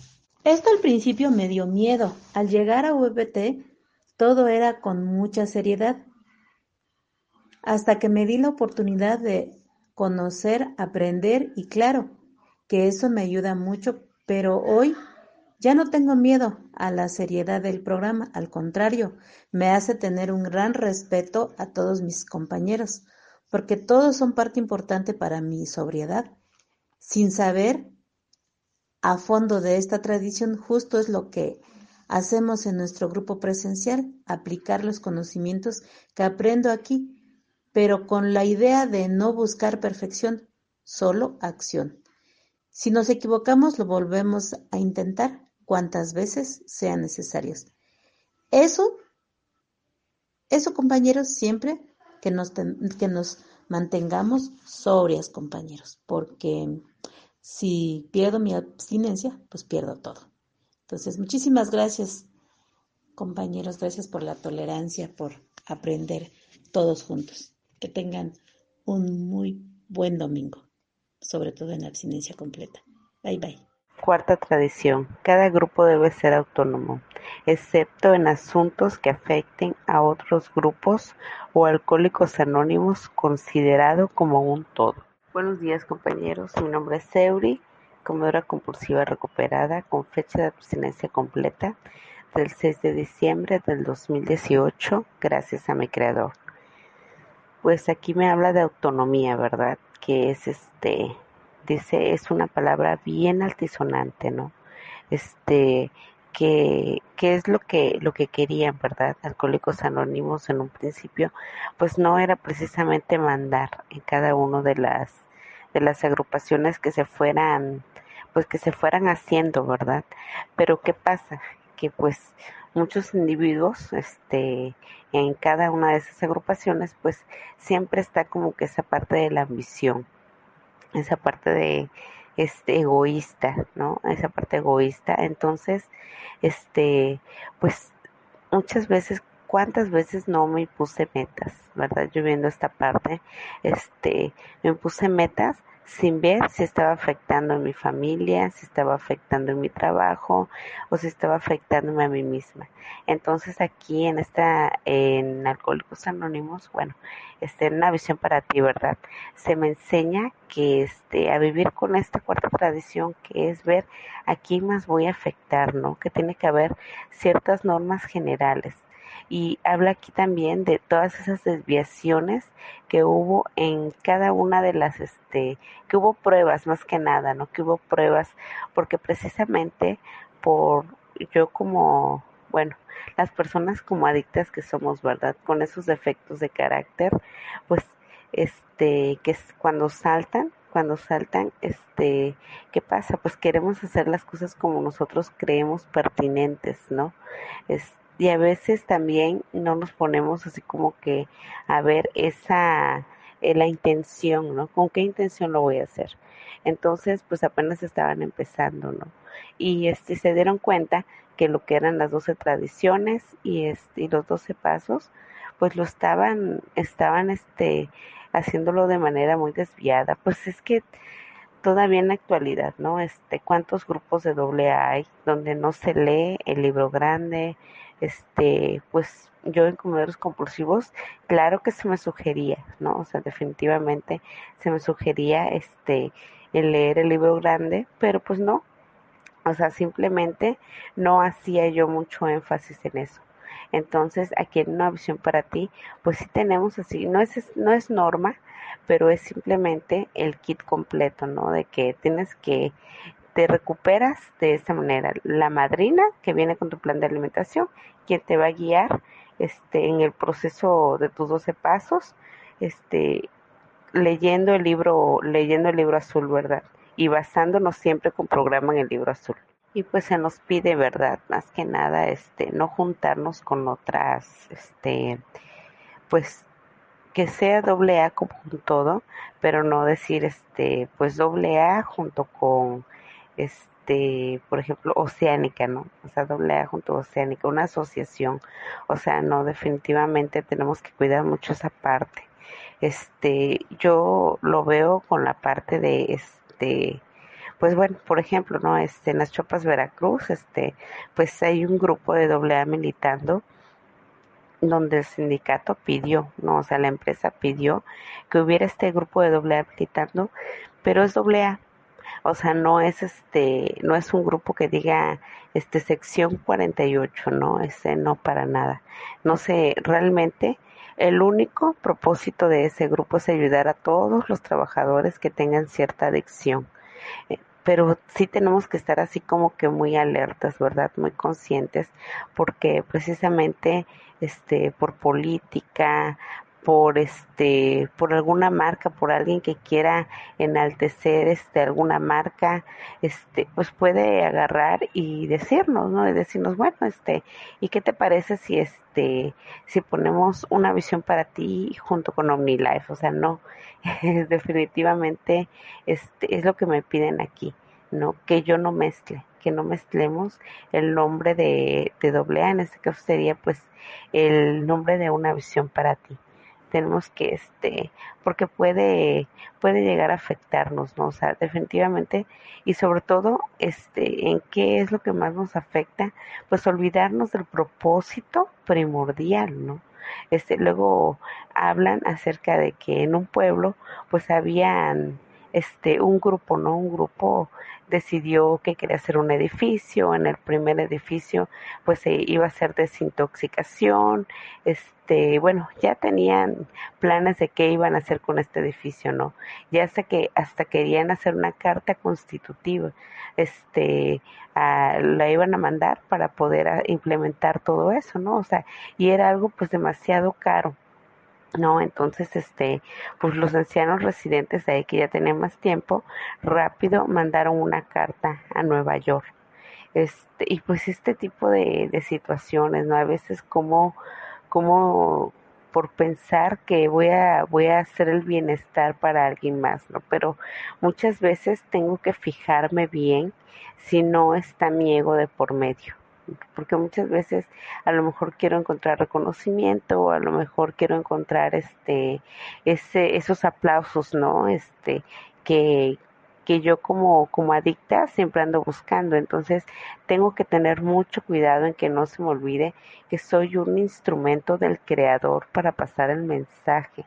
Esto al principio me dio miedo. Al llegar a VPT, todo era con mucha seriedad. Hasta que me di la oportunidad de conocer, aprender y claro, que eso me ayuda mucho, pero hoy ya no tengo miedo a la seriedad del programa, al contrario, me hace tener un gran respeto a todos mis compañeros, porque todos son parte importante para mi sobriedad. Sin saber, a fondo de esta tradición justo es lo que hacemos en nuestro grupo presencial, aplicar los conocimientos que aprendo aquí, pero con la idea de no buscar perfección, solo acción. Si nos equivocamos, lo volvemos a intentar cuantas veces sean necesarias. Eso, eso compañeros, siempre que nos, que nos mantengamos sobrias, compañeros, porque si pierdo mi abstinencia, pues pierdo todo. Entonces, muchísimas gracias, compañeros, gracias por la tolerancia, por aprender todos juntos. Que tengan un muy buen domingo, sobre todo en abstinencia completa. Bye bye. Cuarta tradición. Cada grupo debe ser autónomo, excepto en asuntos que afecten a otros grupos o alcohólicos anónimos considerado como un todo. Buenos días compañeros, mi nombre es Euri, comedora compulsiva recuperada con fecha de abstinencia completa del 6 de diciembre del 2018, gracias a mi creador. Pues aquí me habla de autonomía, ¿verdad? Que es este, dice, es una palabra bien altisonante, ¿no? Este, que, es lo que, lo que querían, ¿verdad? Alcohólicos Anónimos en un principio, pues no era precisamente mandar en cada uno de las, de las agrupaciones que se fueran, pues que se fueran haciendo, ¿verdad? Pero ¿qué pasa? Que pues muchos individuos, este, en cada una de esas agrupaciones, pues siempre está como que esa parte de la ambición, esa parte de este egoísta, ¿no? Esa parte egoísta. Entonces, este, pues muchas veces, cuántas veces no me puse metas, ¿verdad? Yo viendo esta parte, este, me puse metas sin ver si estaba afectando a mi familia, si estaba afectando en mi trabajo o si estaba afectándome a mí misma. Entonces aquí en esta, en Alcohólicos Anónimos, bueno, este, una visión para ti, ¿verdad? Se me enseña que este, a vivir con esta cuarta tradición que es ver a quién más voy a afectar, ¿no? Que tiene que haber ciertas normas generales y habla aquí también de todas esas desviaciones que hubo en cada una de las este que hubo pruebas más que nada no que hubo pruebas porque precisamente por yo como bueno las personas como adictas que somos verdad con esos defectos de carácter pues este que es cuando saltan cuando saltan, este, ¿qué pasa? Pues queremos hacer las cosas como nosotros creemos pertinentes, ¿no? Es, y a veces también no nos ponemos así como que a ver esa eh, la intención, ¿no? ¿Con qué intención lo voy a hacer? Entonces, pues apenas estaban empezando, ¿no? Y este se dieron cuenta que lo que eran las doce tradiciones y este y los doce pasos, pues lo estaban estaban este haciéndolo de manera muy desviada. Pues es que todavía en la actualidad, ¿no? Este, cuántos grupos de doble hay donde no se lee el libro grande, este, pues yo en comedores compulsivos, claro que se me sugería, ¿no? O sea, definitivamente se me sugería este el leer el libro grande, pero pues no. O sea, simplemente no hacía yo mucho énfasis en eso. Entonces, aquí en una visión para ti, pues sí tenemos así, no es, no es norma, pero es simplemente el kit completo, ¿no? De que tienes que te recuperas de esta manera. La madrina que viene con tu plan de alimentación, quien te va a guiar este, en el proceso de tus 12 pasos, este, leyendo el libro, leyendo el libro azul, ¿verdad? Y basándonos siempre con programa en el libro azul. Y pues se nos pide, ¿verdad? Más que nada, este, no juntarnos con otras, este, pues que sea doble A como un todo, pero no decir este, pues doble A junto con este, por ejemplo, Oceánica, ¿no? O sea, doble A junto Oceánica, una asociación. O sea, no, definitivamente tenemos que cuidar mucho esa parte. Este, yo lo veo con la parte de este, pues bueno, por ejemplo, ¿no? Este, en las Chopas Veracruz, este, pues hay un grupo de doble A militando donde el sindicato pidió, no, o sea, la empresa pidió que hubiera este grupo de doble A militando, pero es doble A, o sea, no es este, no es un grupo que diga este sección 48, no, ese no para nada. No sé, realmente el único propósito de ese grupo es ayudar a todos los trabajadores que tengan cierta adicción. Eh, pero sí tenemos que estar así como que muy alertas, ¿verdad? Muy conscientes, porque precisamente este por política, por este por alguna marca por alguien que quiera enaltecer este alguna marca este pues puede agarrar y decirnos no y decirnos bueno este y qué te parece si este si ponemos una visión para ti junto con OmniLife o sea no (laughs) definitivamente este es lo que me piden aquí no que yo no mezcle que no mezclemos el nombre de, de doble A en este caso sería pues el nombre de una visión para ti tenemos que este porque puede puede llegar a afectarnos no o sea definitivamente y sobre todo este en qué es lo que más nos afecta pues olvidarnos del propósito primordial no este luego hablan acerca de que en un pueblo pues habían este, un grupo, ¿no? Un grupo decidió que quería hacer un edificio, en el primer edificio pues se iba a hacer desintoxicación, este, bueno, ya tenían planes de qué iban a hacer con este edificio, ¿no? Ya hasta que hasta querían hacer una carta constitutiva, este, la iban a mandar para poder implementar todo eso, ¿no? O sea, y era algo pues demasiado caro no, entonces, este, pues los ancianos residentes de ahí que ya tenían más tiempo, rápido mandaron una carta a Nueva York. Este, y pues este tipo de, de situaciones, ¿no? A veces como, como por pensar que voy a, voy a hacer el bienestar para alguien más, ¿no? Pero muchas veces tengo que fijarme bien si no está mi ego de por medio porque muchas veces a lo mejor quiero encontrar reconocimiento o a lo mejor quiero encontrar este ese esos aplausos no este que que yo como como adicta siempre ando buscando. Entonces tengo que tener mucho cuidado en que no se me olvide que soy un instrumento del creador para pasar el mensaje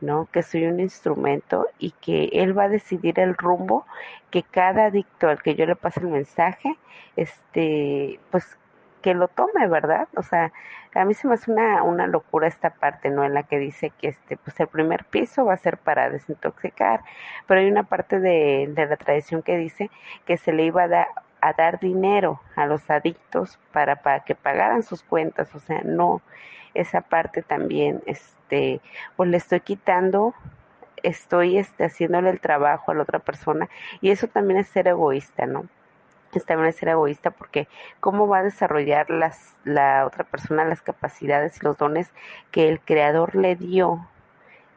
¿no? Que soy un instrumento y que él va a decidir el rumbo que cada adicto al que yo le pase el mensaje, este, pues que lo tome, ¿verdad? O sea, a mí se me hace una, una locura esta parte, ¿no? En la que dice que este, pues el primer piso va a ser para desintoxicar, pero hay una parte de, de la tradición que dice que se le iba a dar a dar dinero a los adictos para, para que pagaran sus cuentas, o sea, no, esa parte también, este, pues le estoy quitando, estoy este, haciéndole el trabajo a la otra persona y eso también es ser egoísta, ¿no? Es también es ser egoísta porque cómo va a desarrollar las, la otra persona las capacidades y los dones que el creador le dio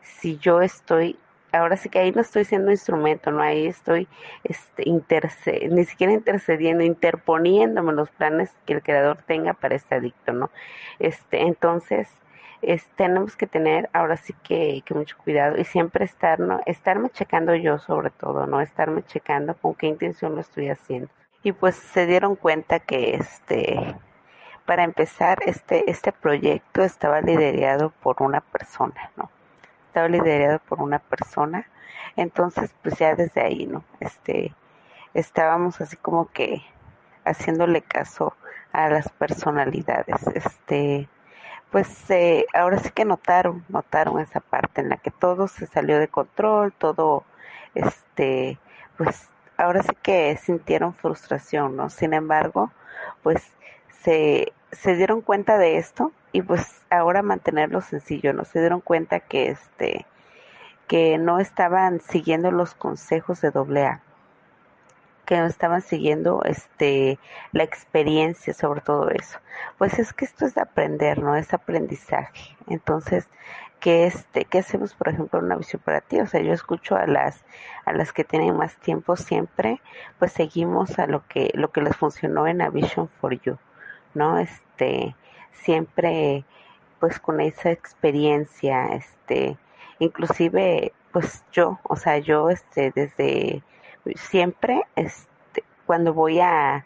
si yo estoy ahora sí que ahí no estoy siendo instrumento, no ahí estoy este, interce ni siquiera intercediendo, interponiéndome los planes que el creador tenga para este adicto, ¿no? Este, entonces, es, tenemos que tener ahora sí que, mucho cuidado y siempre estar, estarme checando yo sobre todo, ¿no? Estarme checando con qué intención lo estoy haciendo. Y pues se dieron cuenta que este para empezar este este proyecto estaba liderado por una persona, ¿no? estaba liderado por una persona. Entonces, pues ya desde ahí, ¿no? Este, estábamos así como que haciéndole caso a las personalidades. Este, pues eh, ahora sí que notaron, notaron esa parte en la que todo se salió de control, todo, este, pues ahora sí que sintieron frustración, ¿no? Sin embargo, pues se, se dieron cuenta de esto y pues ahora mantenerlo sencillo, ¿no? Se dieron cuenta que este que no estaban siguiendo los consejos de doble A, que no estaban siguiendo este la experiencia sobre todo eso. Pues es que esto es de aprender, ¿no? Es aprendizaje. Entonces, ¿qué este qué hacemos por ejemplo en una visión para ti? O sea, yo escucho a las a las que tienen más tiempo siempre, pues seguimos a lo que lo que les funcionó en a Vision for You, ¿no? Este siempre pues con esa experiencia, este, inclusive pues yo, o sea, yo este desde siempre este cuando voy a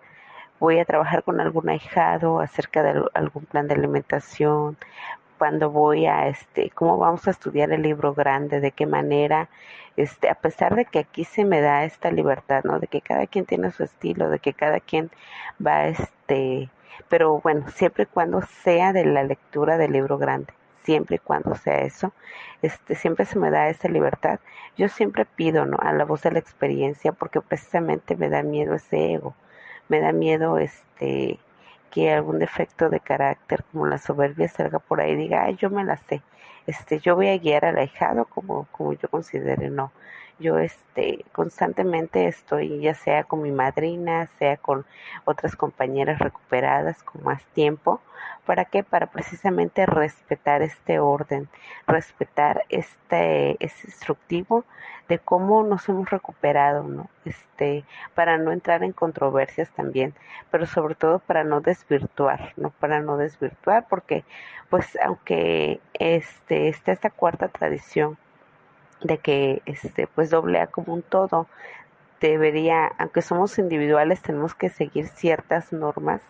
voy a trabajar con algún ahijado acerca de algún plan de alimentación, cuando voy a este cómo vamos a estudiar el libro grande, de qué manera este a pesar de que aquí se me da esta libertad, ¿no? De que cada quien tiene su estilo, de que cada quien va este pero bueno, siempre y cuando sea de la lectura del libro grande, siempre y cuando sea eso, este, siempre se me da esa libertad. Yo siempre pido, ¿no? A la voz de la experiencia, porque precisamente me da miedo ese ego, me da miedo, este, que algún defecto de carácter como la soberbia salga por ahí y diga, ay, yo me la sé, este, yo voy a guiar al ahijado como, como yo considere, no yo este constantemente estoy ya sea con mi madrina, sea con otras compañeras recuperadas con más tiempo, ¿para qué? Para precisamente respetar este orden, respetar este, este instructivo de cómo nos hemos recuperado, ¿no? Este, para no entrar en controversias también, pero sobre todo para no desvirtuar, ¿no? Para no desvirtuar, porque pues aunque este, está esta cuarta tradición de que este pues doble A como un todo debería, aunque somos individuales, tenemos que seguir ciertas normas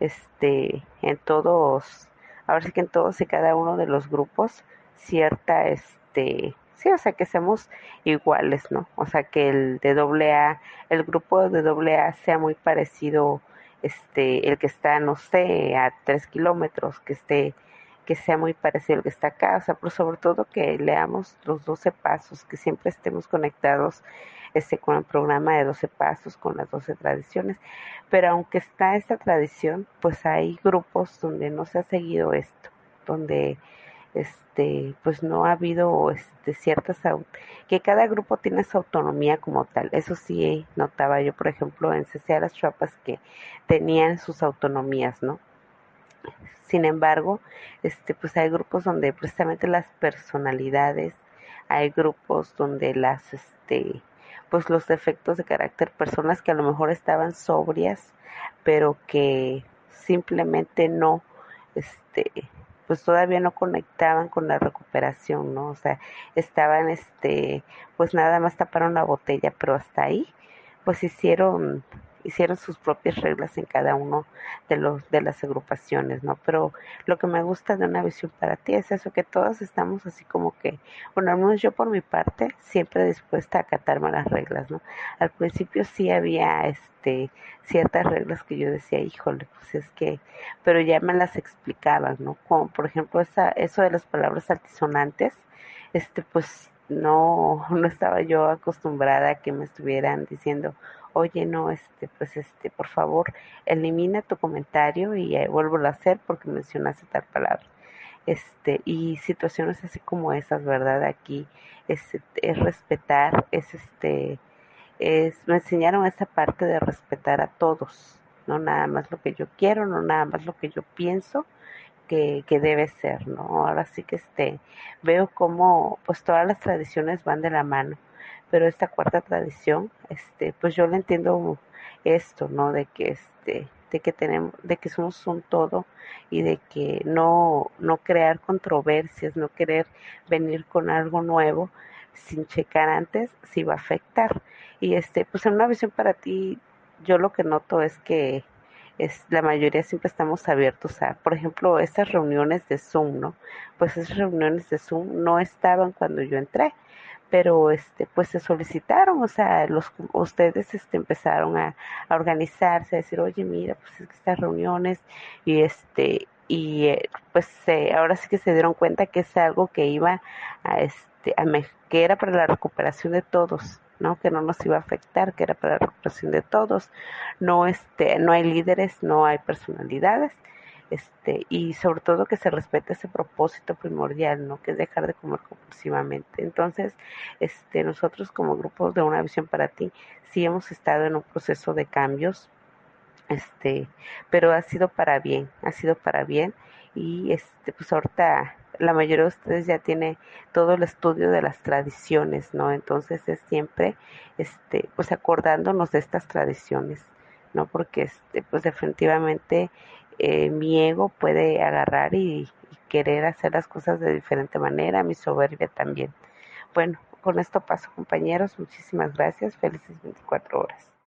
este en todos, ahora sí que en todos y cada uno de los grupos cierta este sí, o sea, que seamos iguales, ¿no? O sea, que el de doble A, el grupo de doble A sea muy parecido, este, el que está, no sé, a tres kilómetros, que esté, que sea muy parecido al que está acá, o sea, pero sobre todo que leamos los 12 pasos, que siempre estemos conectados este, con el programa de 12 pasos, con las 12 tradiciones, pero aunque está esta tradición, pues hay grupos donde no se ha seguido esto, donde este pues no ha habido este ciertas que cada grupo tiene su autonomía como tal. Eso sí notaba yo por ejemplo en CCA las Chapas que tenían sus autonomías no sin embargo este pues hay grupos donde precisamente las personalidades hay grupos donde las este pues los defectos de carácter personas que a lo mejor estaban sobrias pero que simplemente no este pues todavía no conectaban con la recuperación, ¿no? O sea, estaban, este, pues nada más taparon la botella, pero hasta ahí, pues hicieron hicieron sus propias reglas en cada uno de los de las agrupaciones, ¿no? Pero lo que me gusta de una visión para ti es eso que todos estamos así como que, bueno, al menos yo por mi parte siempre dispuesta a acatarme las reglas, ¿no? Al principio sí había este ciertas reglas que yo decía, híjole, pues es que, pero ya me las explicaban, ¿no? Como por ejemplo esa eso de las palabras altisonantes, este pues no (laughs) no estaba yo acostumbrada a que me estuvieran diciendo oye, no, este, pues, este, por favor, elimina tu comentario y eh, vuelvo a hacer porque mencionaste tal palabra. Este, y situaciones así como esas, ¿verdad? Aquí es, es respetar, es este, es, me enseñaron esa parte de respetar a todos, no nada más lo que yo quiero, no nada más lo que yo pienso, que, que, debe ser, ¿no? Ahora sí que este, veo como pues todas las tradiciones van de la mano pero esta cuarta tradición, este, pues yo le entiendo esto, ¿no? De que este, de que tenemos, de que somos un todo y de que no, no crear controversias, no querer venir con algo nuevo sin checar antes si va a afectar. Y este, pues en una visión para ti, yo lo que noto es que es la mayoría siempre estamos abiertos a, por ejemplo, estas reuniones de Zoom, ¿no? Pues esas reuniones de Zoom no estaban cuando yo entré pero este pues se solicitaron, o sea, los ustedes este empezaron a, organizarse, a decir, "Oye, mira, pues es que estas reuniones y este y eh, pues ahora sí que se dieron cuenta que es algo que iba a este a que era para la recuperación de todos, ¿no? Que no nos iba a afectar, que era para la recuperación de todos. No este no hay líderes, no hay personalidades este, y sobre todo que se respete ese propósito primordial, ¿no? Que es dejar de comer compulsivamente. Entonces, este, nosotros como grupo de una visión para ti, sí hemos estado en un proceso de cambios, este, pero ha sido para bien, ha sido para bien y este, pues ahorita la mayoría de ustedes ya tiene todo el estudio de las tradiciones, ¿no? Entonces es siempre, este, pues acordándonos de estas tradiciones, ¿no? Porque este, pues definitivamente eh, mi ego puede agarrar y, y querer hacer las cosas de diferente manera, mi soberbia también. Bueno, con esto paso compañeros, muchísimas gracias, felices 24 horas.